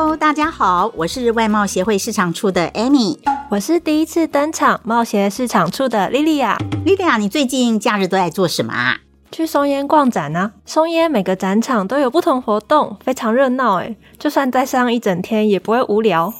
Hello，大家好，我是外贸协会市场处的 Amy，我是第一次登场贸协市场处的莉莉亚。莉莉亚，你最近假日都在做什么啊？去松烟逛展呢、啊。松烟每个展场都有不同活动，非常热闹诶。就算待上一整天也不会无聊。哦，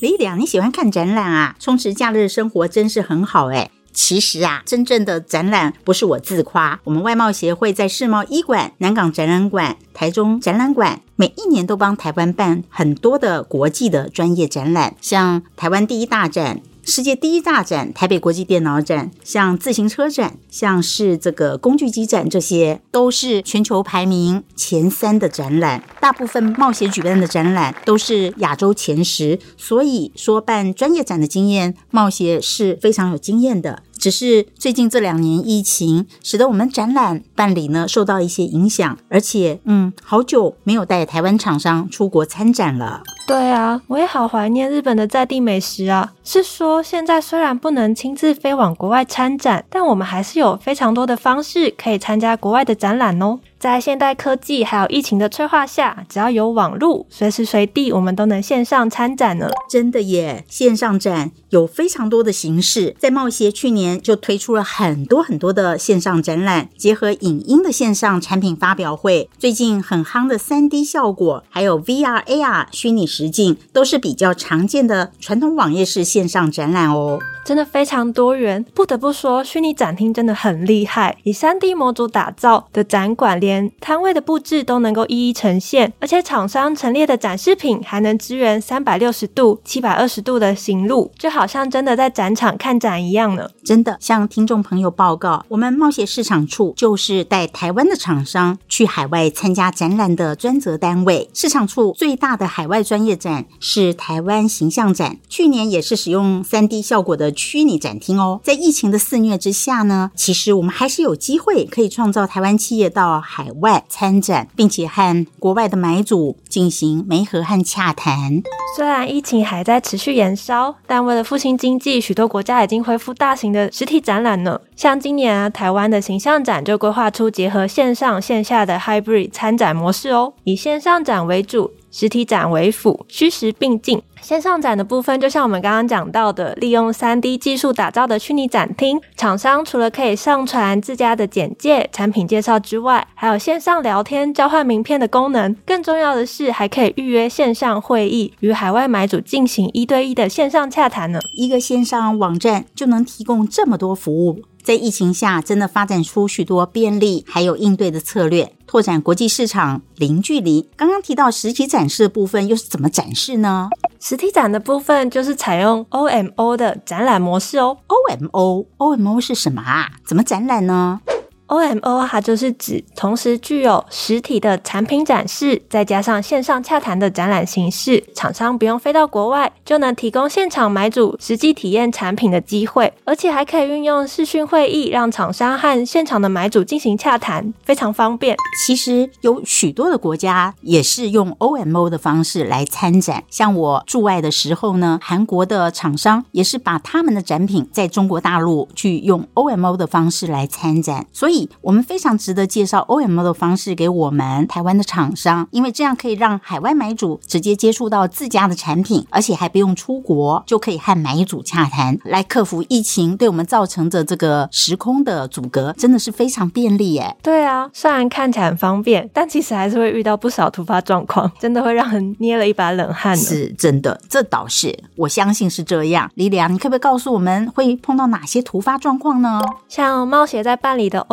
莉莉亚，你喜欢看展览啊？充实假日生活真是很好诶。其实啊，真正的展览不是我自夸。我们外贸协会在世贸一馆、南港展览馆、台中展览馆，每一年都帮台湾办很多的国际的专业展览，像台湾第一大展。世界第一大展，台北国际电脑展，像自行车展，像是这个工具机展，这些都是全球排名前三的展览。大部分贸协举办的展览都是亚洲前十，所以说办专业展的经验，贸协是非常有经验的。只是最近这两年疫情，使得我们展览办理呢受到一些影响，而且嗯，好久没有带台湾厂商出国参展了。对啊，我也好怀念日本的在地美食啊。是说现在虽然不能亲自飞往国外参展，但我们还是有非常多的方式可以参加国外的展览哦。在现代科技还有疫情的催化下，只要有网路，随时随地我们都能线上参展呢。真的耶，线上展有非常多的形式。在贸协去年就推出了很多很多的线上展览，结合影音的线上产品发表会。最近很夯的 3D 效果，还有 VR、AR 虚拟实境，都是比较常见的传统网页式线上展览哦。真的非常多元，不得不说，虚拟展厅真的很厉害。以 3D 模组打造的展馆，连摊位的布置都能够一一呈现，而且厂商陈列的展示品还能支援三百六十度、七百二十度的行路，就好像真的在展场看展一样呢。真的，向听众朋友报告，我们冒险市场处就是带台湾的厂商去海外参加展览的专责单位。市场处最大的海外专业展是台湾形象展，去年也是使用 3D 效果的。虚拟展厅哦，在疫情的肆虐之下呢，其实我们还是有机会可以创造台湾企业到海外参展，并且和国外的买主进行媒合和洽谈。虽然疫情还在持续延烧，但为了复兴经济，许多国家已经恢复大型的实体展览了。像今年啊，台湾的形象展就规划出结合线上线下的 hybrid 参展模式哦，以线上展为主。实体展为辅，虚实并进。线上展的部分，就像我们刚刚讲到的，利用 3D 技术打造的虚拟展厅，厂商除了可以上传自家的简介、产品介绍之外，还有线上聊天、交换名片的功能。更重要的是，还可以预约线上会议，与海外买主进行一对一的线上洽谈呢。一个线上网站就能提供这么多服务。在疫情下，真的发展出许多便利还有应对的策略，拓展国际市场零距离。刚刚提到实体展示的部分，又是怎么展示呢？实体展的部分就是采用 OMO 的展览模式哦。OMO，OMO 是什么啊？怎么展览呢？OMO 它就是指同时具有实体的产品展示，再加上线上洽谈的展览形式，厂商不用飞到国外，就能提供现场买主实际体验产品的机会，而且还可以运用视讯会议，让厂商和现场的买主进行洽谈，非常方便。其实有许多的国家也是用 OMO 的方式来参展，像我驻外的时候呢，韩国的厂商也是把他们的展品在中国大陆去用 OMO 的方式来参展，所以。我们非常值得介绍 OMO 的方式给我们台湾的厂商，因为这样可以让海外买主直接接触到自家的产品，而且还不用出国就可以和买主洽谈，来克服疫情对我们造成的这个时空的阻隔，真的是非常便利耶。对啊，虽然看起来很方便，但其实还是会遇到不少突发状况，真的会让人捏了一把冷汗。是真的，这倒是我相信是这样。莉莉亚，你可不可以告诉我们会碰到哪些突发状况呢？像冒险在办理的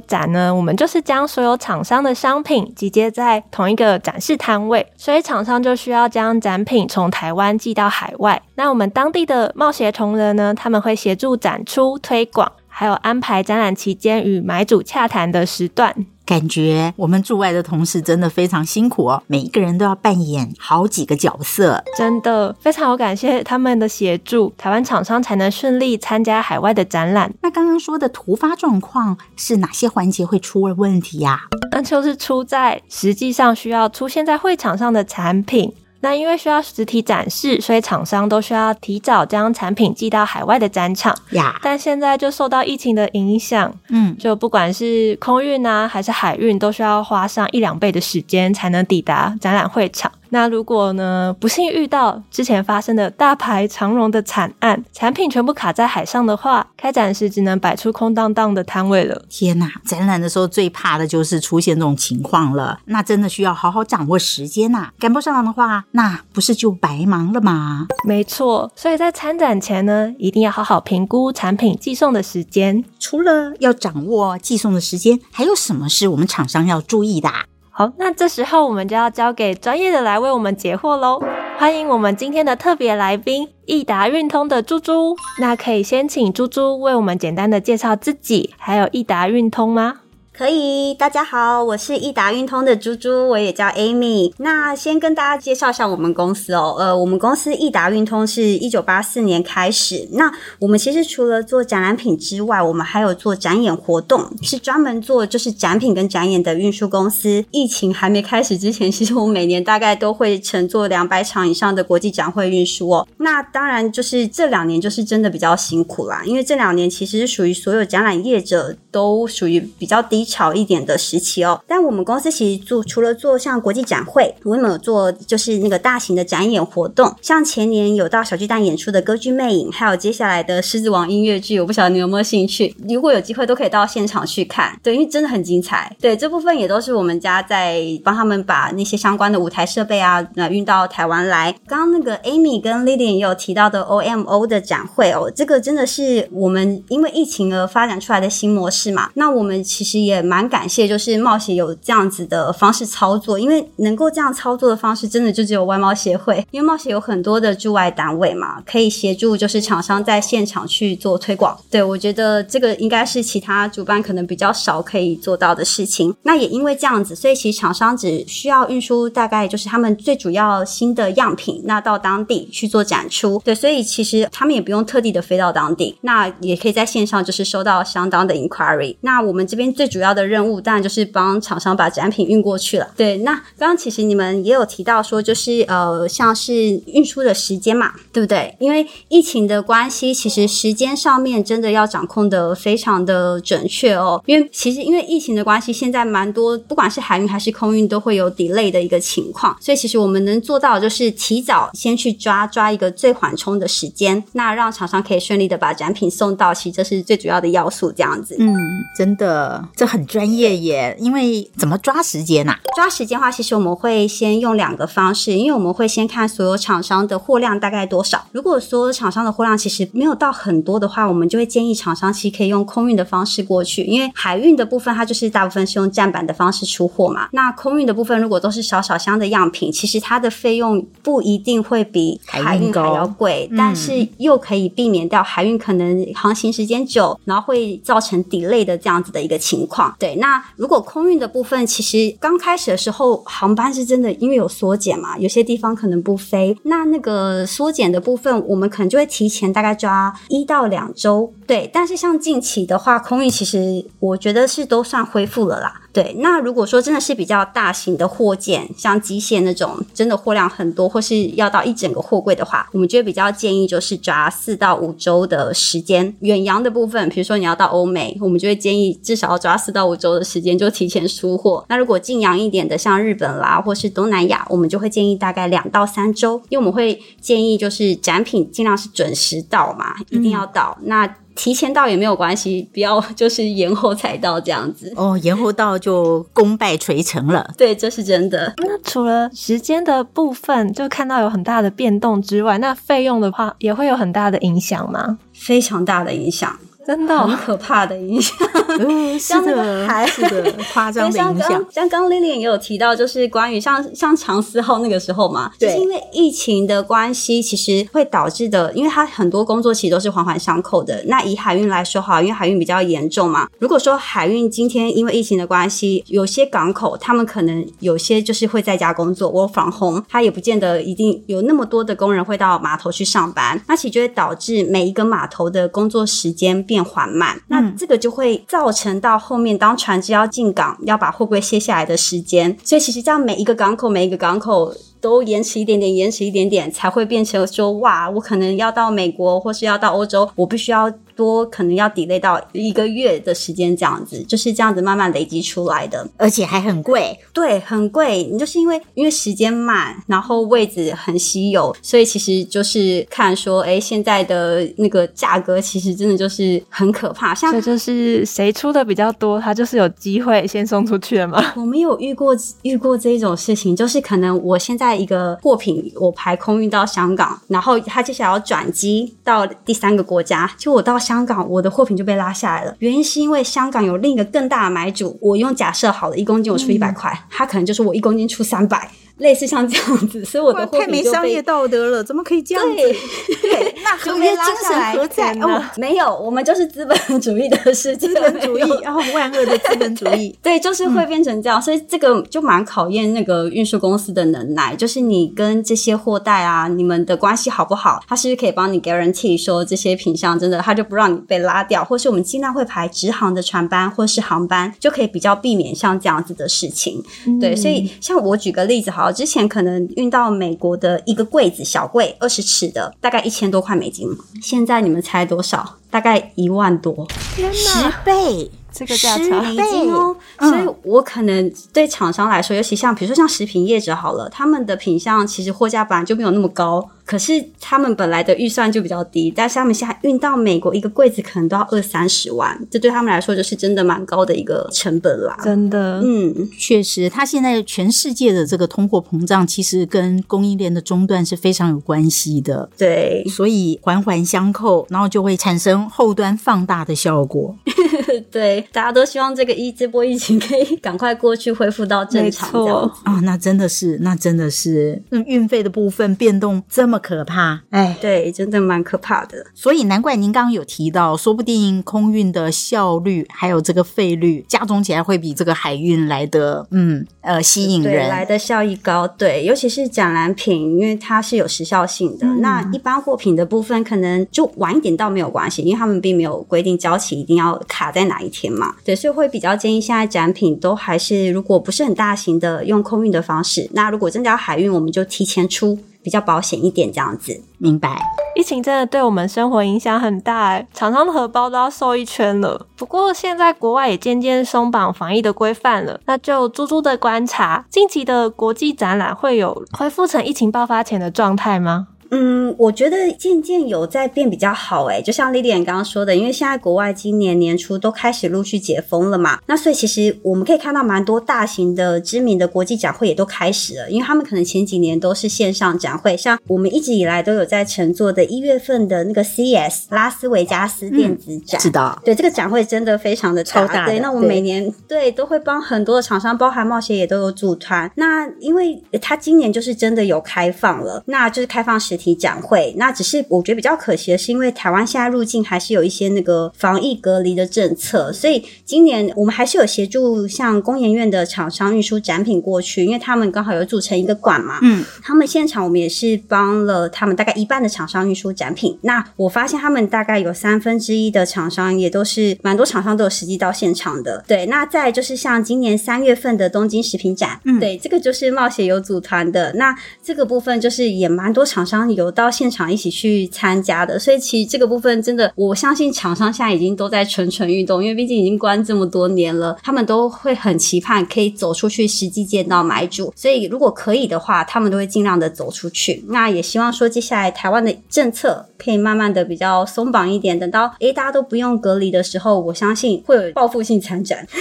展呢，我们就是将所有厂商的商品集结在同一个展示摊位，所以厂商就需要将展品从台湾寄到海外。那我们当地的贸协同仁呢，他们会协助展出推广，还有安排展览期间与买主洽谈的时段。感觉我们驻外的同事真的非常辛苦哦，每一个人都要扮演好几个角色，真的非常感谢他们的协助，台湾厂商才能顺利参加海外的展览。那刚刚说的突发状况是哪些环节会出了问题呀？那就是出在实际上需要出现在会场上的产品。那因为需要实体展示，所以厂商都需要提早将产品寄到海外的展场呀。但现在就受到疫情的影响，嗯，就不管是空运啊，还是海运，都需要花上一两倍的时间才能抵达展览会场。那如果呢，不幸遇到之前发生的大排长荣的惨案，产品全部卡在海上的话，开展时只能摆出空荡荡的摊位了。天哪，展览的时候最怕的就是出现这种情况了，那真的需要好好掌握时间呐，赶不上的话，那不是就白忙了吗？没错，所以在参展前呢，一定要好好评估产品寄送的时间。除了要掌握寄送的时间，还有什么是我们厂商要注意的？好，那这时候我们就要交给专业的来为我们解惑喽。欢迎我们今天的特别来宾，易达运通的猪猪。那可以先请猪猪为我们简单的介绍自己，还有易达运通吗？可以，大家好，我是易达运通的猪猪，我也叫 Amy。那先跟大家介绍一下我们公司哦，呃，我们公司易达运通是一九八四年开始。那我们其实除了做展览品之外，我们还有做展演活动，是专门做就是展品跟展演的运输公司。疫情还没开始之前，其实我每年大概都会乘坐两百场以上的国际展会运输哦。那当然就是这两年就是真的比较辛苦啦，因为这两年其实是属于所有展览业者都属于比较低潮一点的时期哦，但我们公司其实做除了做像国际展会，我们有做就是那个大型的展演活动，像前年有到小巨蛋演出的歌剧魅影，还有接下来的狮子王音乐剧，我不晓得你有没有兴趣，如果有机会都可以到现场去看，对，因为真的很精彩。对，这部分也都是我们家在帮他们把那些相关的舞台设备啊，那运到台湾来。刚刚那个 Amy 跟 Lily 也有提到的 OMO 的展会哦，这个真的是我们因为疫情而发展出来的新模式。嘛，那我们其实也蛮。感谢，就是冒险有这样子的方式操作，因为能够这样操作的方式，真的就只有外贸协会，因为冒险有很多的驻外单位嘛，可以协助就是厂商在现场去做推广。对，我觉得这个应该是其他主办可能比较少可以做到的事情。那也因为这样子，所以其实厂商只需要运输大概就是他们最主要新的样品，那到当地去做展出。对，所以其实他们也不用特地的飞到当地，那也可以在线上就是收到相当的 inquiry。那我们这边最主要的任务。当然就是帮厂商把展品运过去了。对，那刚刚其实你们也有提到说，就是呃，像是运输的时间嘛，对不对？因为疫情的关系，其实时间上面真的要掌控得非常的准确哦。因为其实因为疫情的关系，现在蛮多不管是海运还是空运都会有 delay 的一个情况，所以其实我们能做到就是提早先去抓抓一个最缓冲的时间，那让厂商可以顺利的把展品送到，其实这是最主要的要素。这样子，嗯，真的，这很专业。耶，因为怎么抓时间呐、啊？抓时间的话，其实我们会先用两个方式，因为我们会先看所有厂商的货量大概多少。如果所有厂商的货量其实没有到很多的话，我们就会建议厂商其实可以用空运的方式过去，因为海运的部分它就是大部分是用站板的方式出货嘛。那空运的部分如果都是小小箱的样品，其实它的费用不一定会比海运还要贵，但是又可以避免掉海运可能航行时间久，然后会造成类的这样子的一个情况。对，那如果空运的部分，其实刚开始的时候，航班是真的因为有缩减嘛，有些地方可能不飞。那那个缩减的部分，我们可能就会提前大概抓一到两周。对，但是像近期的话，空运其实我觉得是都算恢复了啦。对，那如果说真的是比较大型的货件，像机械那种，真的货量很多，或是要到一整个货柜的话，我们就会比较建议就是抓四到五周的时间。远洋的部分，比如说你要到欧美，我们就会建议至少要抓四到五周的时间，就提前出货。那如果近洋一点的，像日本啦，或是东南亚，我们就会建议大概两到三周，因为我们会建议就是展品尽量是准时到嘛，一定要到。嗯、那提前到也没有关系，不要 就是延后才到这样子哦。延后到就功败垂成了。对，这是真的。那除了时间的部分，就看到有很大的变动之外，那费用的话也会有很大的影响吗？非常大的影响。真的、哦、很可怕的影响。呃、是的，还是的，夸张的影响。像刚刚 Lilian 也有提到，就是关于像像长思号那个时候嘛，对，就是因为疫情的关系，其实会导致的，因为它很多工作其实都是环环相扣的。那以海运来说哈，因为海运比较严重嘛。如果说海运今天因为疫情的关系，有些港口他们可能有些就是会在家工作，work from home，他也不见得一定有那么多的工人会到码头去上班，那其实就会导致每一个码头的工作时间变缓慢。那这个就会造成到后面当船只要进港要把货柜卸下来的时间，所以其实这样每一个港口每一个港口。都延迟一点点，延迟一点点，才会变成说哇，我可能要到美国或是要到欧洲，我必须要多，可能要 delay 到一个月的时间，这样子就是这样子慢慢累积出来的，而且还很贵，对，很贵。你就是因为因为时间慢，然后位置很稀有，所以其实就是看说，哎，现在的那个价格其实真的就是很可怕。像这就是谁出的比较多，他就是有机会先送出去了吗？我没有遇过遇过这一种事情，就是可能我现在。一个货品我排空运到香港，然后他接下来要转机到第三个国家，就我到香港，我的货品就被拉下来了。原因是因为香港有另一个更大的买主，我用假设好了，一公斤我出一百块，他可能就是我一公斤出三百。类似像这样子，所以我的货太没商业道德了，怎么可以这样子？对，对那 合约精神何在？哦，没有，我们就是资本主义的世界，资本主义，然后万恶的资本主义，对，就是会变成这样，嗯、所以这个就蛮考验那个运输公司的能耐，就是你跟这些货代啊，你们的关系好不好？他是不是可以帮你 guarantee 说这些品相真的，他就不让你被拉掉，或是我们尽量会排直航的船班或是航班，就可以比较避免像这样子的事情。嗯、对，所以像我举个例子好。之前可能运到美国的一个柜子，小柜二十尺的，大概一千多块美金。现在你们猜多少？大概一万多，天哪，十倍。这个价差美金哦，所以我可能对厂商来说，尤其像比如说像食品业者好了，他们的品相其实货价本来就没有那么高，可是他们本来的预算就比较低，但是他们现在运到美国一个柜子可能都要二三十万，这对他们来说就是真的蛮高的一个成本啦。真的，嗯，确实，它现在全世界的这个通货膨胀其实跟供应链的中断是非常有关系的。对，所以环环相扣，然后就会产生后端放大的效果。对。大家都希望这个一这波疫情可以赶快过去，恢复到正常这样子啊！那真的是，那真的是，那运费的部分变动这么可怕，哎，对，真的蛮可怕的。所以难怪您刚刚有提到，说不定空运的效率还有这个费率加总起来会比这个海运来的，嗯呃吸引人，来的效益高。对，尤其是展览品，因为它是有时效性的。嗯、那一般货品的部分可能就晚一点到没有关系，因为他们并没有规定交期一定要卡在哪一天。嘛，对，所以会比较建议现在展品都还是，如果不是很大型的，用空运的方式。那如果真的要海运，我们就提前出，比较保险一点，这样子。明白。疫情真的对我们生活影响很大，哎，厂商的荷包都要瘦一圈了。不过现在国外也渐渐松绑防疫的规范了。那就猪猪的观察，近期的国际展览会有恢复成疫情爆发前的状态吗？嗯，我觉得渐渐有在变比较好诶，就像 Lilian 刚刚说的，因为现在国外今年年初都开始陆续解封了嘛，那所以其实我们可以看到蛮多大型的知名的国际展会也都开始了，因为他们可能前几年都是线上展会，像我们一直以来都有在乘坐的一月份的那个 CES 拉斯维加斯电子展，嗯、知道？对，这个展会真的非常的大，超大的。对，那我们每年对，对都会帮很多的厂商，包含冒险也都有组团。那因为它今年就是真的有开放了，那就是开放时。体展会，那只是我觉得比较可惜的是，因为台湾现在入境还是有一些那个防疫隔离的政策，所以今年我们还是有协助像工研院的厂商运输展品过去，因为他们刚好有组成一个馆嘛，嗯，他们现场我们也是帮了他们大概一半的厂商运输展品。那我发现他们大概有三分之一的厂商也都是蛮多厂商都有实际到现场的。对，那再就是像今年三月份的东京食品展，嗯，对，这个就是冒险有组团的，那这个部分就是也蛮多厂商。有到现场一起去参加的，所以其实这个部分真的，我相信厂商现在已经都在蠢蠢欲动，因为毕竟已经关这么多年了，他们都会很期盼可以走出去，实际见到买主。所以如果可以的话，他们都会尽量的走出去。那也希望说，接下来台湾的政策可以慢慢的比较松绑一点，等到诶大家都不用隔离的时候，我相信会有报复性参展。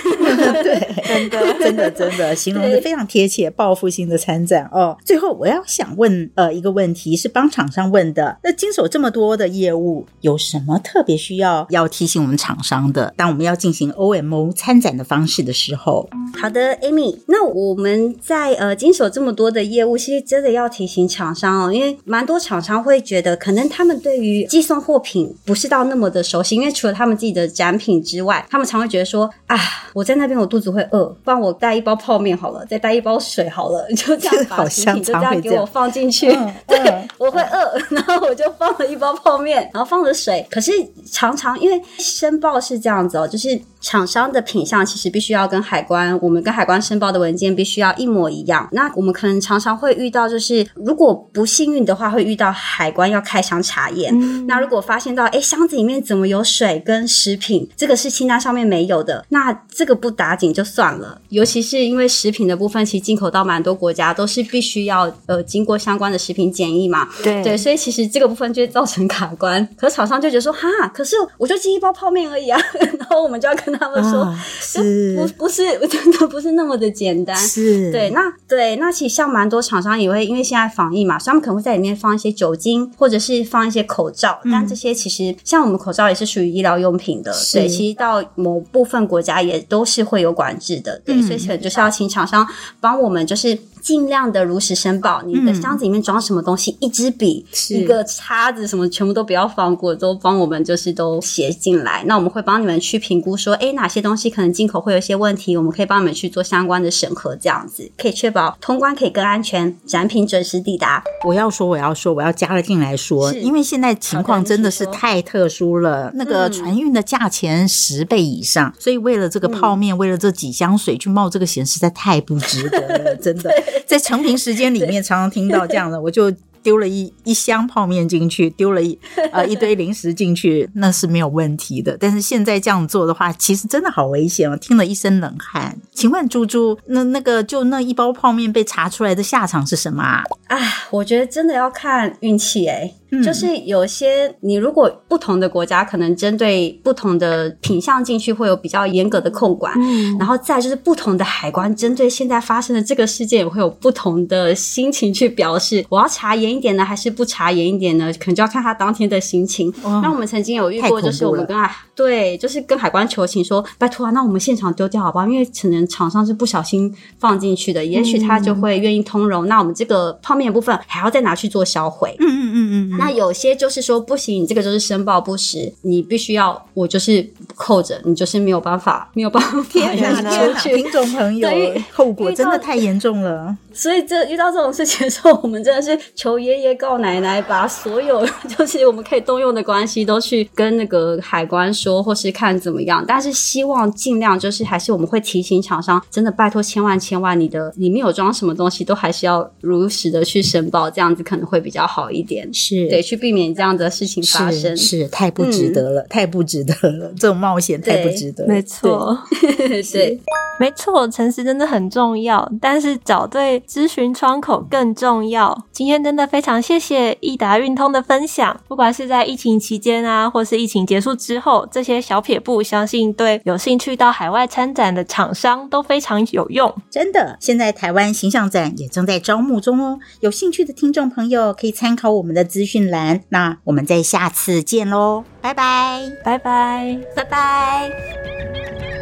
对，真的，真的，真的，形容的非常贴切，报复性的参展哦。最后我要想问呃一个问题是。帮厂商问的。那经手这么多的业务，有什么特别需要要提醒我们厂商的？当我们要进行 OMO 参展的方式的时候，好的，Amy，那我们在呃经手这么多的业务，其实真的要提醒厂商哦，因为蛮多厂商会觉得，可能他们对于寄送货品不是到那么的熟悉，因为除了他们自己的展品之外，他们常会觉得说啊，我在那边我肚子会饿，不然我带一包泡面好了，再带一包水好了，就这样 把食品就这样给我放进去，嗯、对、嗯，我会饿，然后我就放了一包泡面，然后放了水，可是常常因为申报是这样子哦，就是。厂商的品相其实必须要跟海关，我们跟海关申报的文件必须要一模一样。那我们可能常常会遇到，就是如果不幸运的话，会遇到海关要开箱查验。嗯。那如果发现到，诶，箱子里面怎么有水跟食品，这个是清单上面没有的，那这个不打紧就算了。尤其是因为食品的部分，其实进口到蛮多国家都是必须要呃经过相关的食品检疫嘛。对对，所以其实这个部分就会造成卡关。可是厂商就觉得说，哈，可是我就寄一包泡面而已啊，然后我们就要跟。他们说、哦、是不不是 真的不是那么的简单，是对那对那其实像蛮多厂商也会因为现在防疫嘛，所以他们可能会在里面放一些酒精，或者是放一些口罩，嗯、但这些其实像我们口罩也是属于医疗用品的，对，其实到某部分国家也都是会有管制的，对，嗯、所以可能就是要请厂商帮我们就是。尽量的如实申报，你的箱子里面装什么东西，嗯、一支笔、一个叉子，什么全部都不要放过，都帮我们就是都写进来。那我们会帮你们去评估，说，诶，哪些东西可能进口会有一些问题，我们可以帮你们去做相关的审核，这样子可以确保通关可以更安全，展品准时抵达。我要说，我要说，我要加了进来说，因为现在情况真的是太特殊了，那个船运的价钱十倍以上，所以为了这个泡面，嗯、为了这几箱水去冒这个险，实在太不值得了，真的。在成品时间里面，常常听到这样的，我就丢了一一箱泡面进去，丢了一 呃一堆零食进去，那是没有问题的。但是现在这样做的话，其实真的好危险哦，听了一身冷汗。请问猪猪，那那个就那一包泡面被查出来的下场是什么啊？啊，我觉得真的要看运气诶。就是有些你如果不同的国家可能针对不同的品相进去会有比较严格的控管，嗯，然后再就是不同的海关针对现在发生的这个事件也会有不同的心情去表示，我要查严一点呢，还是不查严一点呢？可能就要看他当天的心情。那我们曾经有遇过，就是我们跟海对，就是跟海关求情说，拜托啊，那我们现场丢掉好不好？因为可能厂商是不小心放进去的，也许他就会愿意通融。那我们这个泡面的部分还要再拿去做销毁。嗯嗯嗯嗯。那有些就是说不行，你这个就是申报不实，你必须要我就是扣着，你就是没有办法，没有办法天哪 出去。听众朋友，后果真的太严重了。所以这遇到这种事情的时候，我们真的是求爷爷告奶奶，把所有就是我们可以动用的关系都去跟那个海关说，或是看怎么样。但是希望尽量就是还是我们会提醒厂商，真的拜托千万千万，你的里面有装什么东西都还是要如实的去申报，这样子可能会比较好一点。是，对，去避免这样的事情发生。是，是太不值得了，嗯，太不值得了，这种冒险太不值得了。没错，对，对没错，诚实真的很重要，但是找对。咨询窗口更重要。今天真的非常谢谢易达运通的分享，不管是在疫情期间啊，或是疫情结束之后，这些小撇步，相信对有兴趣到海外参展的厂商都非常有用。真的，现在台湾形象展也正在招募中哦，有兴趣的听众朋友可以参考我们的资讯栏。那我们在下次见喽，拜拜，拜拜，拜拜。